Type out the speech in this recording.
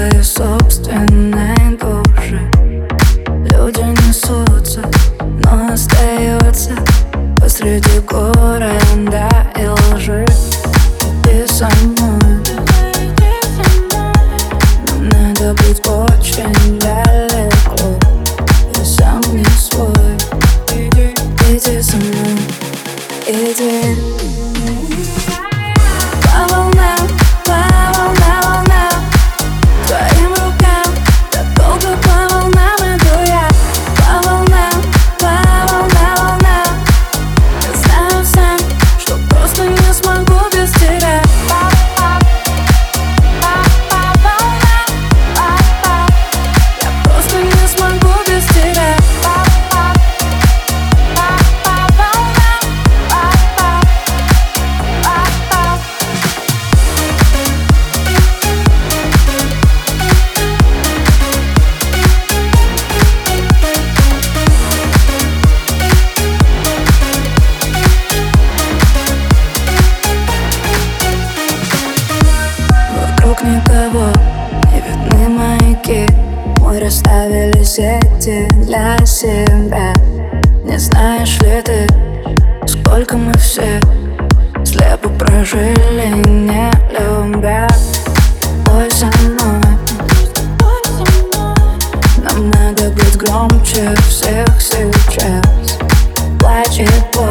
своей собственной души. Люди несутся, но остается посреди Вокруг никого не видны маяки Мы расставили сети для себя Не знаешь ли ты, сколько мы все Слепо прожили, не любя? Ой, со мной. Нам надо быть громче всех сейчас. Плачь и пой